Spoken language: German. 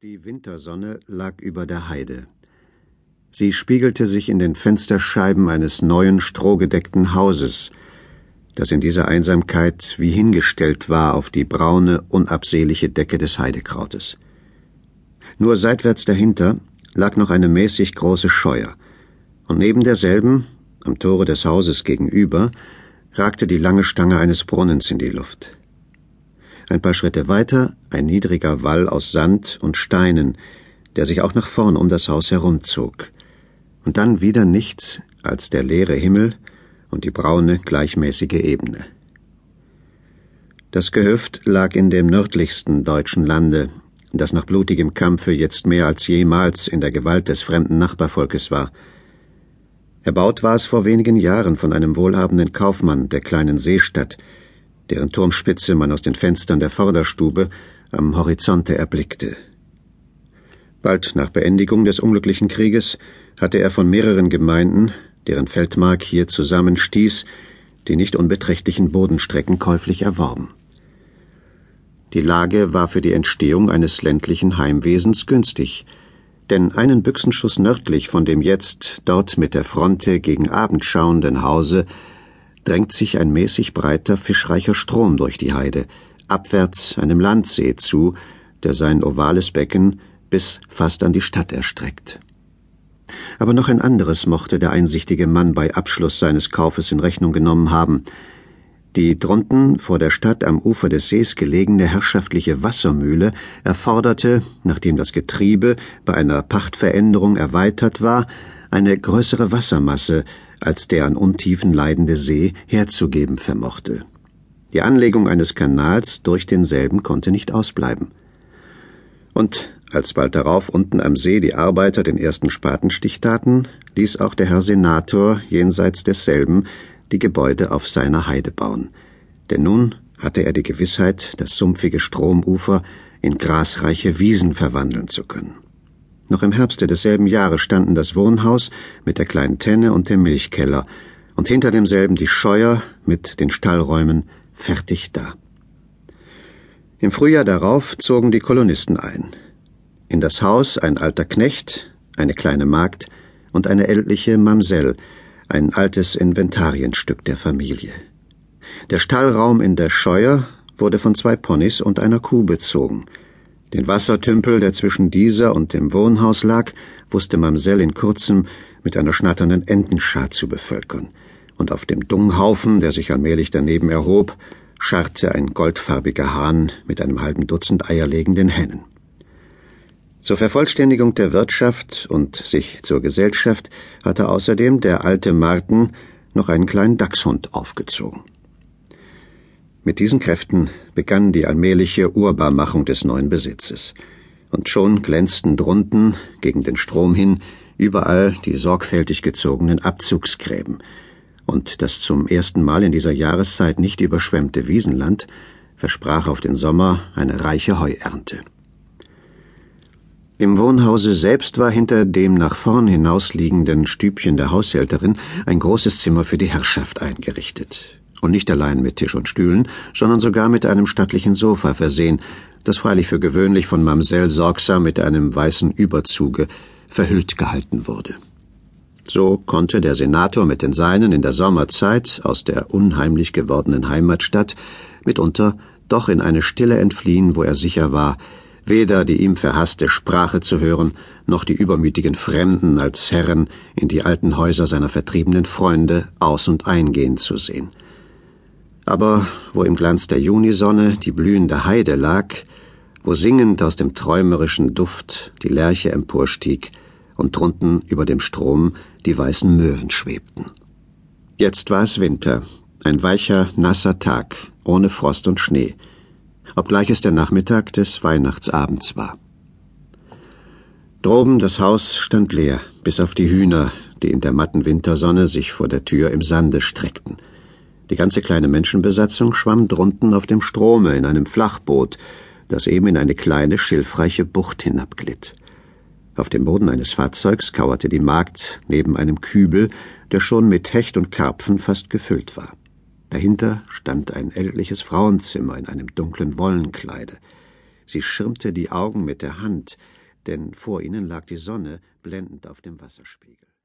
Die Wintersonne lag über der Heide. Sie spiegelte sich in den Fensterscheiben eines neuen strohgedeckten Hauses, das in dieser Einsamkeit wie hingestellt war auf die braune, unabsehliche Decke des Heidekrautes. Nur seitwärts dahinter lag noch eine mäßig große Scheuer, und neben derselben, am Tore des Hauses gegenüber, ragte die lange Stange eines Brunnens in die Luft. Ein paar Schritte weiter ein niedriger Wall aus Sand und Steinen, der sich auch nach vorn um das Haus herumzog. Und dann wieder nichts als der leere Himmel und die braune, gleichmäßige Ebene. Das Gehöft lag in dem nördlichsten deutschen Lande, das nach blutigem Kampfe jetzt mehr als jemals in der Gewalt des fremden Nachbarvolkes war. Erbaut war es vor wenigen Jahren von einem wohlhabenden Kaufmann der kleinen Seestadt, deren Turmspitze man aus den Fenstern der Vorderstube am Horizonte erblickte. Bald nach Beendigung des unglücklichen Krieges hatte er von mehreren Gemeinden, deren Feldmark hier zusammenstieß, die nicht unbeträchtlichen Bodenstrecken käuflich erworben. Die Lage war für die Entstehung eines ländlichen Heimwesens günstig, denn einen Büchsenschuss nördlich von dem jetzt dort mit der Fronte gegen Abend schauenden Hause drängt sich ein mäßig breiter, fischreicher Strom durch die Heide, abwärts einem Landsee zu, der sein ovales Becken bis fast an die Stadt erstreckt. Aber noch ein anderes mochte der einsichtige Mann bei Abschluss seines Kaufes in Rechnung genommen haben. Die drunten vor der Stadt am Ufer des Sees gelegene herrschaftliche Wassermühle erforderte, nachdem das Getriebe bei einer Pachtveränderung erweitert war, eine größere Wassermasse, als der an Untiefen leidende See herzugeben vermochte. Die Anlegung eines Kanals durch denselben konnte nicht ausbleiben. Und als bald darauf unten am See die Arbeiter den ersten Spatenstich taten, ließ auch der Herr Senator jenseits desselben die Gebäude auf seiner Heide bauen. Denn nun hatte er die Gewissheit, das sumpfige Stromufer in grasreiche Wiesen verwandeln zu können. Noch im Herbste desselben Jahres standen das Wohnhaus mit der kleinen Tenne und dem Milchkeller und hinter demselben die Scheuer mit den Stallräumen fertig da. Im Frühjahr darauf zogen die Kolonisten ein. In das Haus ein alter Knecht, eine kleine Magd und eine ältliche Mamsell, ein altes Inventarienstück der Familie. Der Stallraum in der Scheuer wurde von zwei Ponys und einer Kuh bezogen – den Wassertümpel, der zwischen dieser und dem Wohnhaus lag, wusste Mamsell in kurzem mit einer schnatternden Entenschar zu bevölkern, und auf dem Dunghaufen, der sich allmählich daneben erhob, scharrte ein goldfarbiger Hahn mit einem halben Dutzend eierlegenden Hennen. Zur Vervollständigung der Wirtschaft und sich zur Gesellschaft hatte außerdem der alte Marten noch einen kleinen Dachshund aufgezogen. Mit diesen Kräften begann die allmähliche Urbarmachung des neuen Besitzes. Und schon glänzten drunten, gegen den Strom hin, überall die sorgfältig gezogenen Abzugsgräben. Und das zum ersten Mal in dieser Jahreszeit nicht überschwemmte Wiesenland versprach auf den Sommer eine reiche Heuernte. Im Wohnhause selbst war hinter dem nach vorn hinausliegenden Stübchen der Haushälterin ein großes Zimmer für die Herrschaft eingerichtet und nicht allein mit Tisch und Stühlen, sondern sogar mit einem stattlichen Sofa versehen, das freilich für gewöhnlich von Mamsell sorgsam mit einem weißen Überzuge verhüllt gehalten wurde. So konnte der Senator mit den Seinen in der Sommerzeit aus der unheimlich gewordenen Heimatstadt mitunter doch in eine Stille entfliehen, wo er sicher war, weder die ihm verhasste Sprache zu hören, noch die übermütigen Fremden als Herren in die alten Häuser seiner vertriebenen Freunde aus und eingehen zu sehen aber wo im Glanz der Junisonne die blühende Heide lag, wo singend aus dem träumerischen Duft die Lerche emporstieg und drunten über dem Strom die weißen Möwen schwebten. Jetzt war es Winter, ein weicher, nasser Tag, ohne Frost und Schnee, obgleich es der Nachmittag des Weihnachtsabends war. Droben das Haus stand leer, bis auf die Hühner, die in der matten Wintersonne sich vor der Tür im Sande streckten. Die ganze kleine Menschenbesatzung schwamm drunten auf dem Strome in einem Flachboot, das eben in eine kleine, schilfreiche Bucht hinabglitt. Auf dem Boden eines Fahrzeugs kauerte die Magd neben einem Kübel, der schon mit Hecht und Karpfen fast gefüllt war. Dahinter stand ein ältliches Frauenzimmer in einem dunklen Wollenkleide. Sie schirmte die Augen mit der Hand, denn vor ihnen lag die Sonne blendend auf dem Wasserspiegel